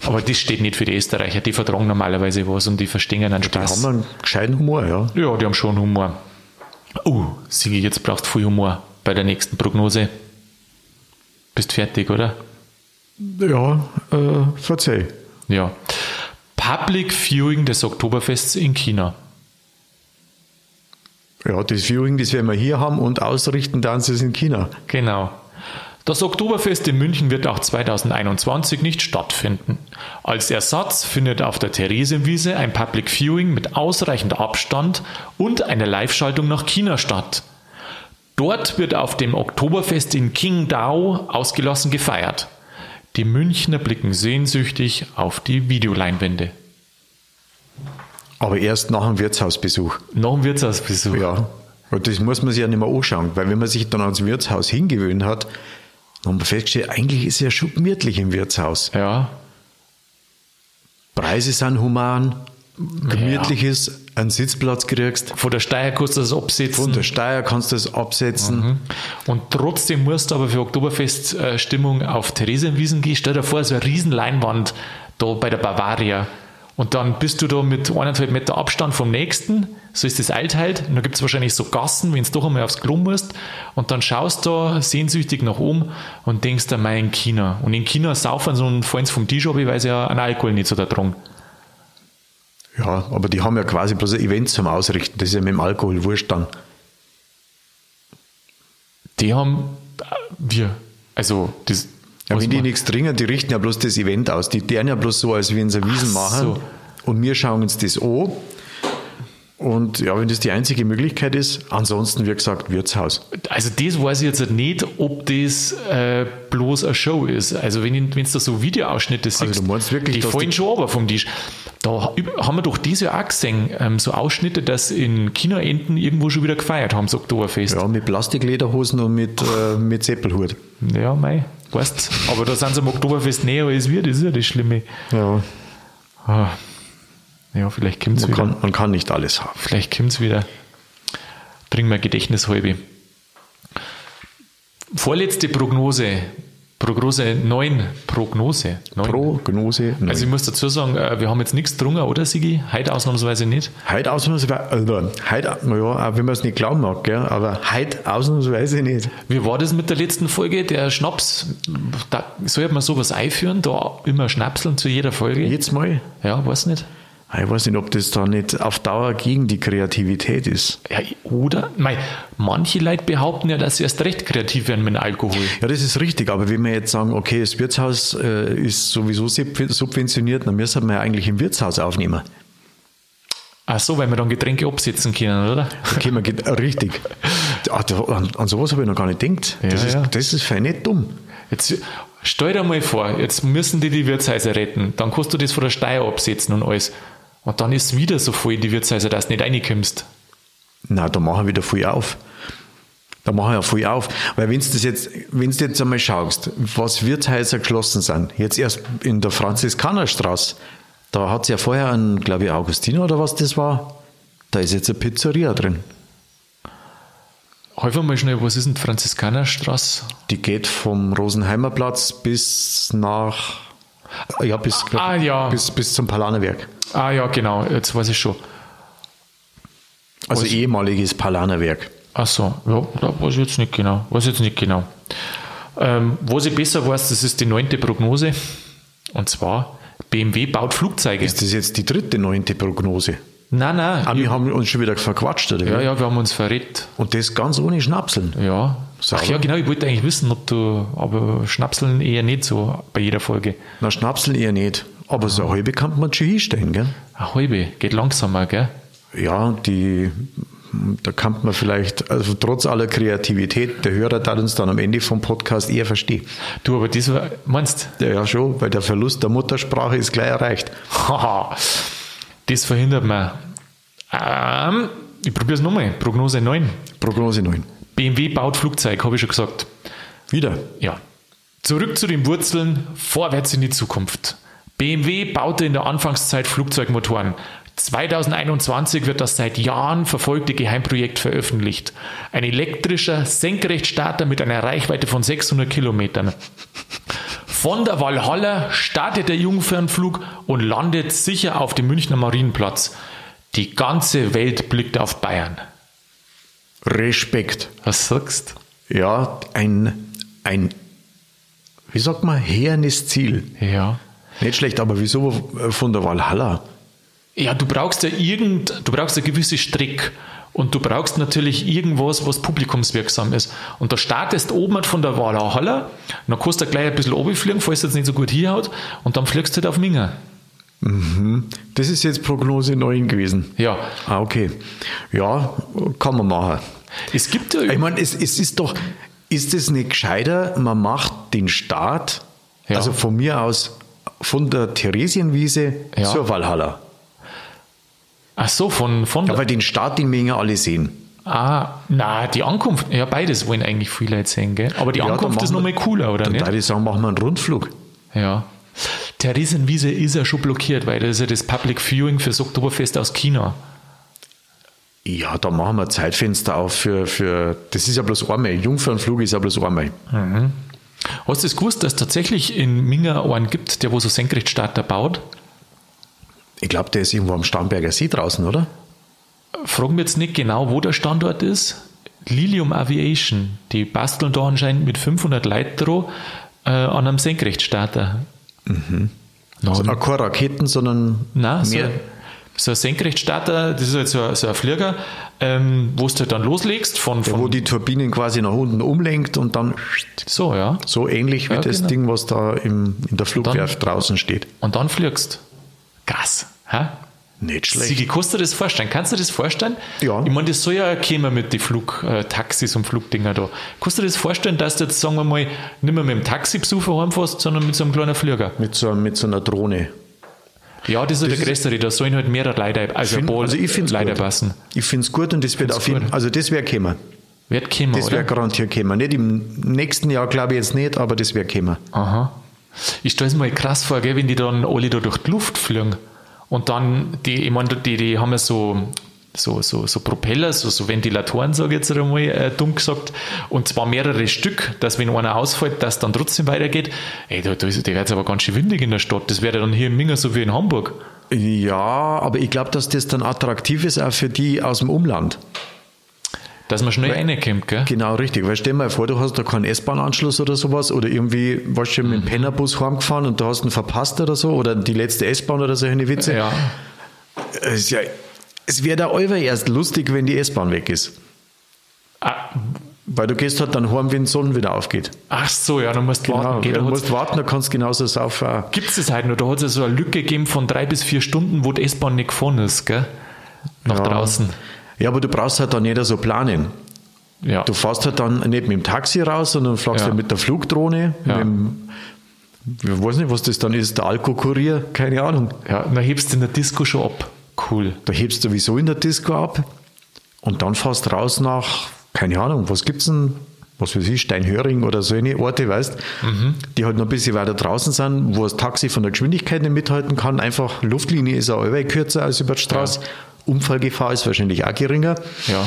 Speaker 1: Aber das steht nicht für die Österreicher. Die vertragen normalerweise was und die verstehen einen Spaß.
Speaker 2: Die haben einen gescheiten Humor, ja.
Speaker 1: Ja, die haben schon Humor. Oh, Sigi, jetzt brauchst du viel Humor bei der nächsten Prognose. Bist fertig, oder?
Speaker 2: Ja, äh, verzeih.
Speaker 1: Ja. Public Viewing des Oktoberfests in China.
Speaker 2: Ja, das Viewing, das werden wir hier haben und ausrichten dann sie es in China.
Speaker 1: Genau. Das Oktoberfest in München wird auch 2021 nicht stattfinden. Als Ersatz findet auf der Theresienwiese ein Public Viewing mit ausreichend Abstand und eine Live-Schaltung nach China statt. Dort wird auf dem Oktoberfest in Qingdao ausgelassen gefeiert. Die Münchner blicken sehnsüchtig auf die Videoleinwände.
Speaker 2: Aber erst nach dem Wirtshausbesuch.
Speaker 1: Nach dem Wirtshausbesuch.
Speaker 2: Ja. Und das muss man sich ja nicht mehr anschauen, weil wenn man sich dann ans Wirtshaus hingewöhnt hat, dann haben wir festgestellt, eigentlich ist es ja schon gemütlich im Wirtshaus.
Speaker 1: Ja.
Speaker 2: Preise sind human, gemütlich ja. ist, einen Sitzplatz kriegst.
Speaker 1: Von der Steier kannst du das absetzen.
Speaker 2: Von der Steier kannst du das absetzen. Mhm.
Speaker 1: Und trotzdem musst du aber für Oktoberfest äh, Stimmung auf Theresienwiesen gehen. Stell dir vor, so eine riesen Leinwand da bei der Bavaria. Und dann bist du da mit eineinhalb Meter Abstand vom nächsten, so ist das Altheit. Und da gibt es wahrscheinlich so Gassen, wenn du doch einmal aufs Klo musst. Und dann schaust du da sehnsüchtig nach oben und denkst dir, mein China. Und in China saufen so und fallen vom Tisch ab, weil sie ja einen Alkohol nicht so da dran.
Speaker 2: Ja, aber die haben ja quasi bloß ein Event zum Ausrichten. Das ist ja mit dem Alkohol wurscht dann.
Speaker 1: Die haben wir. Also, das,
Speaker 2: ja, wenn die nichts trinken, die richten ja bloß das Event aus. Die tun ja bloß so, als wenn sie Wiesen machen. So. Und wir schauen uns das an. Und ja, wenn das die einzige Möglichkeit ist, ansonsten, wie gesagt, Wirtshaus.
Speaker 1: Also das weiß ich jetzt nicht, ob das äh, bloß eine Show ist. Also wenn du da so Videoausschnitte siehst,
Speaker 2: also du meinst wirklich,
Speaker 1: die fallen schon aber vom Tisch. Da haben wir doch diese Jahr auch gesehen, ähm, so Ausschnitte, dass in China-Enten irgendwo schon wieder gefeiert haben, das Oktoberfest.
Speaker 2: Ja, mit Plastiklederhosen und mit, äh, mit Seppelhut.
Speaker 1: Ja, mei, weißt Aber da sind sie am Oktoberfest näher als wir, das ist ja das Schlimme.
Speaker 2: Ja.
Speaker 1: Ah. Ja, vielleicht kommt es
Speaker 2: wieder. Kann, man kann nicht alles haben.
Speaker 1: Vielleicht kommt es wieder. Bring mal Gedächtnishalbe. Vorletzte Prognose. Prognose 9. Prognose
Speaker 2: 9. Prognose
Speaker 1: 9. Also ich muss dazu sagen, äh, wir haben jetzt nichts drungen, oder Sigi? Heute ausnahmsweise nicht.
Speaker 2: Heute ausnahmsweise, also, heute, ja, auch wenn man es nicht glauben mag, gell, aber heute ausnahmsweise nicht.
Speaker 1: Wie war das mit der letzten Folge? Der Schnaps, da sollte man sowas einführen, da immer Schnapseln zu jeder Folge?
Speaker 2: Jetzt mal?
Speaker 1: Ja, weiß nicht.
Speaker 2: Ich weiß nicht, ob das da nicht auf Dauer gegen die Kreativität ist.
Speaker 1: Ja, oder? Mei, manche Leute behaupten ja, dass sie erst recht kreativ werden mit Alkohol.
Speaker 2: Ja, das ist richtig. Aber wenn wir jetzt sagen, okay, das Wirtshaus äh, ist sowieso subventioniert, dann müssen wir ja eigentlich im Wirtshaus aufnehmen.
Speaker 1: Ach so, weil wir dann Getränke absetzen können, oder?
Speaker 2: Okay, man geht, richtig. An, an sowas habe ich noch gar nicht gedacht. Das, ja, ist, ja. das ist fein nicht dumm.
Speaker 1: Jetzt stell dir mal vor, jetzt müssen die die Wirtshäuser retten. Dann kannst du das von der Steuer absetzen und alles. Und dann ist es wieder so voll in die Wirtshäuser, dass du nicht reinkommst.
Speaker 2: Na, da machen wir wieder viel auf. Da machen wir ja viel auf. Weil wenn du das jetzt, wenn du jetzt einmal schaust, was Wirtshäuser geschlossen sind, jetzt erst in der Franziskanerstraße, da hat es ja vorher einen, glaube ich, Augustiner oder was das war, da ist jetzt eine Pizzeria drin.
Speaker 1: Häufig mal schnell, was ist denn die Franziskanerstraße?
Speaker 2: Die geht vom Rosenheimer Platz bis nach, ja, bis, glaub, ah, ja. bis, bis zum Palanerwerk.
Speaker 1: Ah ja, genau, jetzt weiß ich schon.
Speaker 2: Also was? ehemaliges Palanerwerk.
Speaker 1: Ach so, ja, da weiß ich jetzt nicht genau. Weiß jetzt nicht genau. Ähm, was ich besser weiß, das ist die neunte Prognose. Und zwar, BMW baut Flugzeuge.
Speaker 2: Ist das jetzt die dritte neunte Prognose?
Speaker 1: Nein, nein.
Speaker 2: Ah, wir haben uns schon wieder verquatscht, oder?
Speaker 1: Ja, ja, wir haben uns verrät.
Speaker 2: Und das ganz ohne Schnapseln?
Speaker 1: Ja. Sauber. Ach ja, genau, ich wollte eigentlich wissen, ob du, aber Schnapseln eher nicht so bei jeder Folge.
Speaker 2: Na, Schnapseln eher nicht. Aber so eine halbe kann man schon hinstellen, gell?
Speaker 1: Eine halbe, geht langsamer, gell?
Speaker 2: Ja, die, da kann man vielleicht, also trotz aller Kreativität, der Hörer darf uns dann am Ende vom Podcast eher verstehen.
Speaker 1: Du, aber das war, meinst
Speaker 2: Ja, ja, schon, weil der Verlust der Muttersprache ist gleich erreicht.
Speaker 1: Haha, das verhindert man. Ähm, ich probiere es nochmal. Prognose 9.
Speaker 2: Prognose 9.
Speaker 1: BMW baut Flugzeug, habe ich schon gesagt.
Speaker 2: Wieder?
Speaker 1: Ja. Zurück zu den Wurzeln, vorwärts in die Zukunft. BMW baute in der Anfangszeit Flugzeugmotoren. 2021 wird das seit Jahren verfolgte Geheimprojekt veröffentlicht. Ein elektrischer Senkrechtstarter mit einer Reichweite von 600 Kilometern. Von der Walhalla startet der Jungfernflug und landet sicher auf dem Münchner Marienplatz. Die ganze Welt blickt auf Bayern.
Speaker 2: Respekt.
Speaker 1: Was sagst
Speaker 2: Ja, ein, ein, wie sagt man, hernes Ziel.
Speaker 1: Ja.
Speaker 2: Nicht schlecht, aber wieso von der Walhalla?
Speaker 1: Ja, du brauchst ja irgend, du brauchst eine gewisse Strick. Und du brauchst natürlich irgendwas, was publikumswirksam ist. Und da startest oben halt von der Walhalla, dann kannst du gleich ein bisschen runterfliegen, falls es jetzt nicht so gut hinhaut, und dann fliegst du halt auf Minger.
Speaker 2: Mhm. Das ist jetzt Prognose 9 gewesen.
Speaker 1: Ja.
Speaker 2: Ah, okay. Ja, kann man machen.
Speaker 1: Es gibt ja.
Speaker 2: Ich meine, es, es ist doch, ist es nicht gescheiter, man macht den Start,
Speaker 1: Ja.
Speaker 2: also von mir aus von der Theresienwiese
Speaker 1: Ja.
Speaker 2: zur Walhalla.
Speaker 1: Ach so, von, von
Speaker 2: weil den Start, den wir ja alle sehen.
Speaker 1: Ah, na, die Ankunft, ja, beides wollen eigentlich viele Leute sehen, gell? Aber die
Speaker 2: Ja,
Speaker 1: Ankunft ist nochmal cooler, oder
Speaker 2: Dann
Speaker 1: nicht?
Speaker 2: würde ich sagen, machen wir einen Rundflug.
Speaker 1: Ja. Theresienwiese ist ja schon blockiert, weil das ist ja das Public Viewing fürs Oktoberfest aus China.
Speaker 2: Ja, da machen wir ein Zeitfenster auf für, für das ist ja bloß einmal. Jungfernflug ist ja bloß einmal.
Speaker 1: Hast du es gewusst, dass es tatsächlich in Minga einen gibt, der wo so Senkrechtstarter baut?
Speaker 2: Ich glaube, der ist irgendwo am Starnberger See draußen, oder?
Speaker 1: Fragen wir jetzt nicht genau, wo der Standort ist. Lilium Aviation, die basteln da anscheinend mit 500 Leuten dran, äh, an einem Senkrechtstarter. Mhm.
Speaker 2: Also auch keine Raketen, sondern
Speaker 1: Nein,
Speaker 2: mehr.
Speaker 1: so ein Senkrechtstarter, das ist halt so, ein- so ein Flieger, ähm, wo du halt dann loslegst von,
Speaker 2: wo
Speaker 1: von
Speaker 2: die Turbinen quasi nach unten umlenkt und dann
Speaker 1: so, ja.
Speaker 2: so ähnlich wie
Speaker 1: Ja,
Speaker 2: das
Speaker 1: genau.
Speaker 2: Ding, was da im, in der Flugwerft draußen steht.
Speaker 1: Und dann fliegst. Krass. Hä?
Speaker 2: Nicht schlecht.
Speaker 1: Sigi, kannst du dir das vorstellen? Kannst du dir das vorstellen?
Speaker 2: Ja.
Speaker 1: Ich meine, das soll ja kommen mit den Flugtaxis und Flugdinger da. Kannst du dir das vorstellen, dass du jetzt, sagen wir mal, nicht mehr mit dem Taxibesucher heimfährst, sondern mit so einem kleinen Flieger?
Speaker 2: Mit so, mit so einer Drohne.
Speaker 1: Ja, das ist ja der
Speaker 2: ist-
Speaker 1: größere, da sollen halt mehrere Leute, also,
Speaker 2: Find- also ich finde es
Speaker 1: Leute
Speaker 2: gut.
Speaker 1: passen.
Speaker 2: Ich finde es gut und das wird
Speaker 1: Find's
Speaker 2: auf jeden
Speaker 1: gut.
Speaker 2: also das wäre kommen.
Speaker 1: Wird kommen,
Speaker 2: Das wäre garantiert kommen. Nicht im nächsten Jahr, glaube ich jetzt nicht, aber das wäre kommen.
Speaker 1: Aha. Ich stelle es mir krass vor, gell, wenn die dann alle da durch die Luft fliegen. Und dann, die, ich meine, die, die haben ja so, so, so, so Propeller, so, so Ventilatoren, sage ich jetzt einmal, äh, dumm gesagt. Und zwar mehrere Stück, dass wenn einer ausfällt, dass dann trotzdem weitergeht. Ey, da, da, ist- da wird es aber ganz schön windig in der Stadt. Das wäre dann hier in Minga so wie in Hamburg.
Speaker 2: Ja, aber ich glaube, dass das dann attraktiv ist auch für die aus dem Umland.
Speaker 1: Dass man schnell reinkommt, gell?
Speaker 2: Genau, richtig. Weil stell dir mal vor, du hast da keinen S-Bahn-Anschluss oder sowas oder irgendwie warst du mit dem
Speaker 1: Mhm.
Speaker 2: Pennerbus heimgefahren und du hast ihn verpasst oder so oder die letzte S-Bahn oder solche Witze.
Speaker 1: Ja.
Speaker 2: Es, ist ja, es wäre der Euer erst lustig, wenn die S-Bahn weg ist.
Speaker 1: Ah,
Speaker 2: Weil du gehst halt dann heim, wenn die Sonne wieder aufgeht.
Speaker 1: ach so, ja, dann musst du
Speaker 2: Genau,
Speaker 1: warten. Gell?
Speaker 2: du
Speaker 1: Da
Speaker 2: musst warten, dann kannst du genauso saufen.
Speaker 1: Gibt es das halt noch? Da hat es ja so eine Lücke gegeben von drei bis vier Stunden, wo die S-Bahn nicht gefahren ist, gell? Nach
Speaker 2: Ja.
Speaker 1: draußen.
Speaker 2: Ja, aber du brauchst halt dann nicht so planen.
Speaker 1: Ja.
Speaker 2: Du fährst halt dann nicht mit dem Taxi raus, sondern fliegst
Speaker 1: Ja.
Speaker 2: halt mit der Flugdrohne,
Speaker 1: Ja.
Speaker 2: mit dem, ich weiß nicht, was das dann ist, der Alkokurier, keine Ahnung.
Speaker 1: Ja, dann hebst du in der Disco schon ab. Cool.
Speaker 2: Da hebst du sowieso in der Disco ab und dann fährst raus nach, keine Ahnung, was gibt's denn? Was weiß ich, Steinhöring oder so eine Orte, weißt,
Speaker 1: Mhm.
Speaker 2: die halt noch ein bisschen weiter draußen sind, wo das Taxi von der Geschwindigkeit nicht mithalten kann. Einfach Luftlinie ist auch kürzer als über die Straße. Unfallgefahr ist wahrscheinlich auch geringer.
Speaker 1: Ja.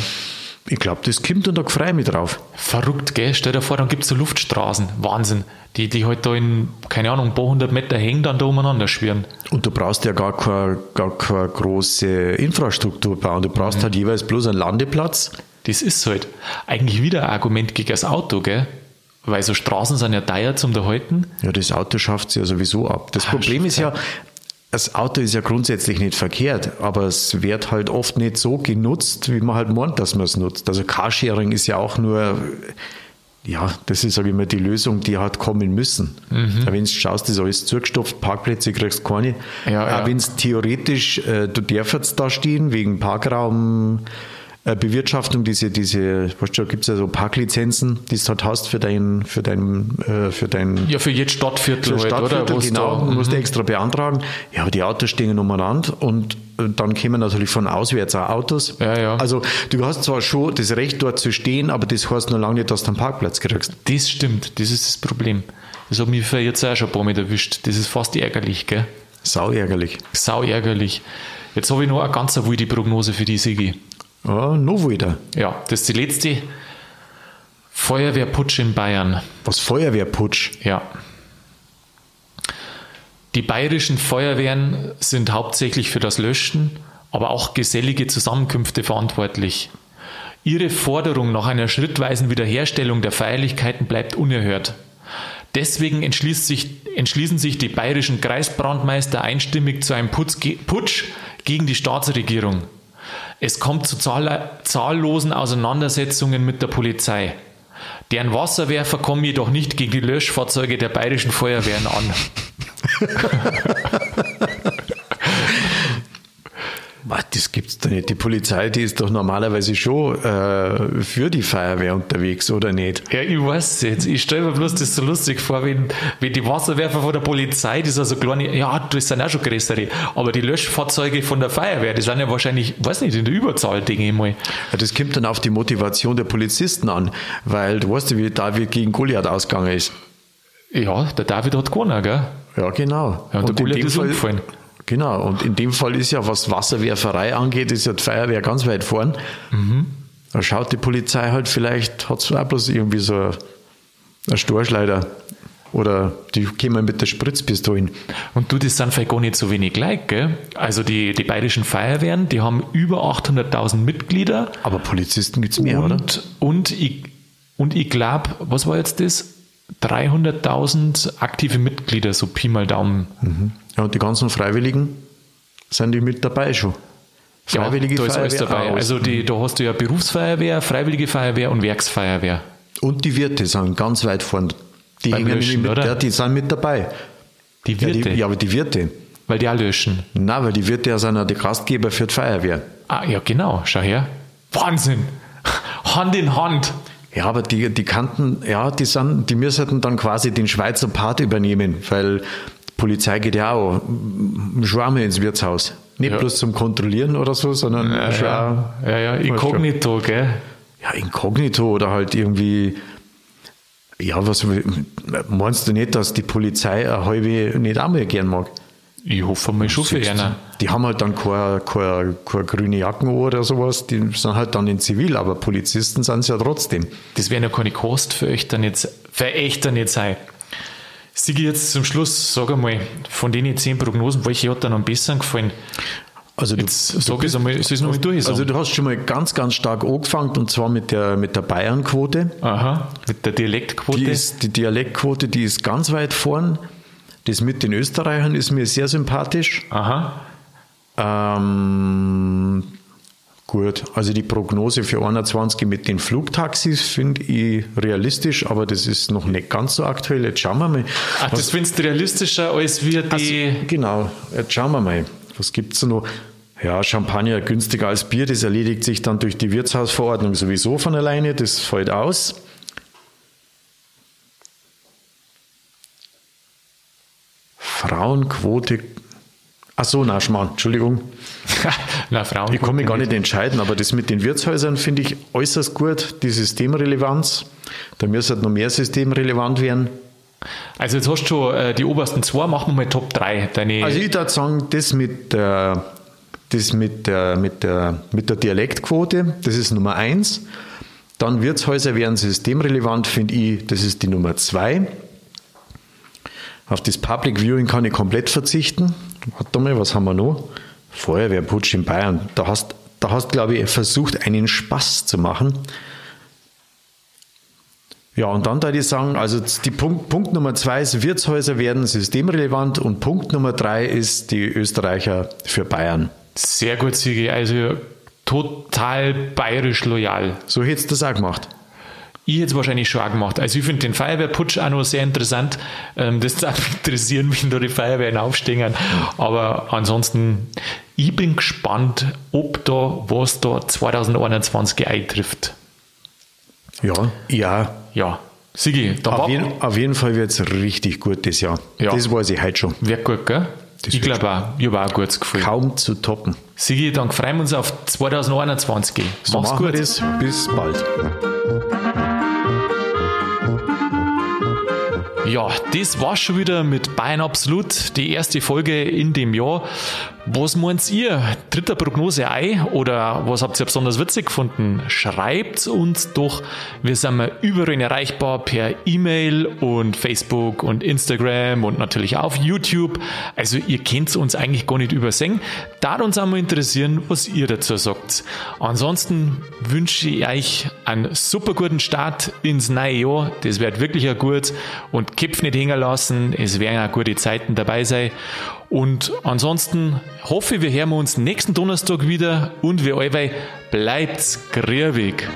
Speaker 2: Ich glaube, das kommt und da freue ich mich drauf.
Speaker 1: Verrückt, gell? Stell dir vor, dann gibt es so Luftstraßen. Wahnsinn. Die, die halt da in, keine Ahnung, ein paar hundert Meter hängen, dann da umeinander schwirren.
Speaker 2: Und du brauchst ja gar keine, gar keine große Infrastruktur bauen. Du
Speaker 1: Mhm.
Speaker 2: brauchst halt jeweils bloß einen Landeplatz.
Speaker 1: Das ist halt eigentlich wieder ein Argument gegen das Auto, gell? weil so Straßen sind ja teuer zum Erhalten.
Speaker 2: Ja, das Auto schafft es ja sowieso ab. Das ah, Problem ist ja, das Auto ist ja grundsätzlich nicht verkehrt, aber es wird halt oft nicht so genutzt, wie man halt meint, dass man es nutzt. Also Carsharing ist ja auch nur, ja, das ist, sage ich mal, die Lösung, die hat kommen müssen. Mhm. Wenn du schaust, ist alles zugestopft, Parkplätze kriegst du keine. Ja, ja. Wenn es theoretisch, äh, du darfst da stehen, wegen Parkraum, Bewirtschaftung, diese, diese, was du, gibt es ja so Parklizenzen, die du halt hast für dein, für dein, äh, für dein.
Speaker 1: Ja, für jetzt Stadtviertel,
Speaker 2: für halt, Stadtviertel oder? genau, da, musst du mhm. extra beantragen. Ja, aber die Autos stehen umeinander und äh, dann kommen natürlich von auswärts auch Autos.
Speaker 1: Ja, ja.
Speaker 2: Also du hast zwar schon das Recht dort zu stehen, aber das heißt nur lange nicht, dass du einen Parkplatz kriegst.
Speaker 1: Das stimmt, das ist das Problem. Das hat mich für jetzt auch schon ein paar Mal erwischt. Das ist fast ärgerlich, gell?
Speaker 2: Sau ärgerlich.
Speaker 1: Sau ärgerlich. Jetzt habe ich noch eine ganz wilde Prognose für die Sigi.
Speaker 2: Ja, noch wieder.
Speaker 1: Ja, das ist die letzte. Feuerwehrputsch in Bayern.
Speaker 2: Was Feuerwehrputsch?
Speaker 1: Ja. Die bayerischen Feuerwehren sind hauptsächlich für das Löschen, aber auch gesellige Zusammenkünfte verantwortlich. Ihre Forderung nach einer schrittweisen Wiederherstellung der Feierlichkeiten bleibt unerhört. Deswegen sich, entschließen sich die bayerischen Kreisbrandmeister einstimmig zu einem Putsch gegen die Staatsregierung. Es kommt zu zahllosen Auseinandersetzungen mit der Polizei. Deren Wasserwerfer kommen jedoch nicht gegen die Löschfahrzeuge der bayerischen Feuerwehren an.
Speaker 2: Das gibt's doch nicht. Die Polizei, die ist doch normalerweise schon äh, für die Feuerwehr unterwegs, oder nicht?
Speaker 1: Ja, ich weiß jetzt. Ich stelle mir bloß das so lustig vor, wenn, wenn die Wasserwerfer von der Polizei, die sind so kleine, ja, das sind auch schon größere, aber die Löschfahrzeuge von der Feuerwehr, die sind ja wahrscheinlich, weiß nicht, in der Überzahl, denke ich mal.
Speaker 2: Ja, das kommt dann auf die Motivation der Polizisten an, weil du weißt ja, wie David gegen Goliath ausgegangen ist.
Speaker 1: Ja, der David hat gewonnen, gell?
Speaker 2: Ja, genau.
Speaker 1: Ja, und, und der Goliath ist Fall, umgefallen.
Speaker 2: Genau, und in dem Fall ist ja, was Wasserwerferei angeht, ist ja die Feuerwehr ganz weit vorn. Mhm. Da schaut die Polizei halt, vielleicht hat es auch bloß irgendwie so eine Storchleiter. Oder die kommen mit der Spritzpistole.
Speaker 1: Und du, das sind vielleicht gar nicht so wenig Leute, gell? Also die, die bayerischen Feuerwehren, die haben über 800.000 Mitglieder.
Speaker 2: Aber Polizisten gibt es mehr,
Speaker 1: und,
Speaker 2: oder?
Speaker 1: Und ich, und ich glaube, was war jetzt das? 300.000 aktive Mitglieder, so Pi mal Daumen.
Speaker 2: Mhm. Ja, und die ganzen Freiwilligen sind die mit dabei schon.
Speaker 1: Freiwillige ja, da Feuerwehr. Ist alles dabei. Also die, da hast du ja Berufsfeuerwehr, Freiwillige Feuerwehr und Werksfeuerwehr.
Speaker 2: Und die Wirte sind ganz weit vorn. Die, hängen löschen, mit, ja, die sind mit dabei.
Speaker 1: Die Wirte?
Speaker 2: Ja, die, ja, aber die Wirte.
Speaker 1: Weil die auch löschen.
Speaker 2: Nein, weil die Wirte ja sind ja die Gastgeber für die Feuerwehr.
Speaker 1: Ah, ja, genau. Schau her. Wahnsinn. Hand in Hand.
Speaker 2: Ja, aber die, die kannten, ja, die sind, die müssten dann quasi den Schweizer Part übernehmen, weil Polizei geht ja auch schon einmal ins Wirtshaus. Nicht ja. bloß zum Kontrollieren oder so, sondern
Speaker 1: ja, schon ja. ja, ja, inkognito, gell?
Speaker 2: Ja, inkognito oder halt irgendwie, ja, was meinst du nicht, dass die Polizei eine halbe nicht einmal gern mag?
Speaker 1: Ich hoffe mal schon für einer.
Speaker 2: Die haben halt dann keine, keine, keine grüne Jacken oder sowas, die sind halt dann in Zivil, aber Polizisten sind es ja trotzdem.
Speaker 1: Das werden ja keine Kost für euch dann jetzt, für euch dann nicht sein. Sigi, jetzt zum Schluss, sag einmal, von den zehn Prognosen, welche hat dir am besten gefallen?
Speaker 2: Also du, Jetzt du sag es einmal, es nochmal durch Also du hast schon mal ganz, ganz stark angefangen und zwar mit der, mit der Bayern-Quote.
Speaker 1: Aha, mit der Dialektquote.
Speaker 2: Die, ist, die Dialektquote, die ist ganz weit vorn. Das mit den Österreichern ist mir sehr sympathisch.
Speaker 1: Aha.
Speaker 2: Ähm, Gut, also die Prognose für 21 mit den Flugtaxis finde ich realistisch, aber das ist noch nicht ganz so aktuell. Jetzt schauen wir mal.
Speaker 1: Ach, das findest du realistischer als wir die.
Speaker 2: Also, genau, jetzt schauen wir mal. Was gibt es noch? Ja, Champagner günstiger als Bier, das erledigt sich dann durch die Wirtshausverordnung sowieso von alleine, das fällt aus. Frauenquote Ach so, na, Schmarrn, Entschuldigung. na, Frauen. Ich kann mich gar nicht entscheiden, aber das mit den Wirtshäusern finde ich äußerst gut, die Systemrelevanz. Da müsste halt noch mehr systemrelevant werden.
Speaker 1: Also jetzt hast du schon äh, die obersten zwei, machen wir mal Top 3.
Speaker 2: Deine also ich würde sagen, das mit der, das mit der, mit der, mit der Dialektquote, das ist Nummer 1. Dann Wirtshäuser wären systemrelevant, finde ich, das ist die Nummer 2. Auf das Public Viewing kann ich komplett verzichten. Warte mal, was haben wir noch? Feuerwehrputsch in Bayern. Da hast, da hast glaube ich, versucht, einen Spaß zu machen. Ja, und dann da ich sagen, also die Punkt, Punkt Nummer zwei ist, Wirtshäuser werden systemrelevant und Punkt Nummer drei ist die Österreicher für Bayern.
Speaker 1: Sehr gut, Sigi. Also total bayerisch loyal.
Speaker 2: So hättest du das auch gemacht.
Speaker 1: Ich hätte es wahrscheinlich schon auch gemacht. Also ich finde den Feuerwehrputsch auch noch sehr interessant. Ähm, das darf mich interessieren, wenn da die Feuerwehren aufstehen. Aber ansonsten, ich bin gespannt, ob da was da 2021 eintrifft.
Speaker 2: Ja, ja.
Speaker 1: Ja. Sigi,
Speaker 2: da auf, jeden, auf jeden Fall wird es richtig gut das Jahr. Ja. Das weiß ich heute schon.
Speaker 1: Wird gut, gell? Das ich glaube auch, ich habe auch ein gutes Gefühl.
Speaker 2: Kaum zu toppen.
Speaker 1: Sigi, dann freuen wir uns auf 2021.
Speaker 2: So Mach's gut. Das. Bis bald.
Speaker 1: Ja, das war schon wieder mit Bayern Absolut, die erste Folge in dem Jahr. Was meint ihr? Dritter Prognose ein oder was habt ihr besonders witzig gefunden? Schreibt uns doch. Wir sind überall erreichbar per E-Mail und Facebook und Instagram und natürlich auf YouTube. Also ihr könnt uns eigentlich gar nicht übersehen. Da uns einmal interessieren, was ihr dazu sagt. Ansonsten wünsche ich euch einen super guten Start ins neue Jahr. Das wird wirklich ein gut und Kipf nicht hängen lassen. Es werden auch gute Zeiten dabei sein. Und ansonsten hoffe ich, wir hören uns nächsten Donnerstag wieder und wie allweil bleibt's grübig.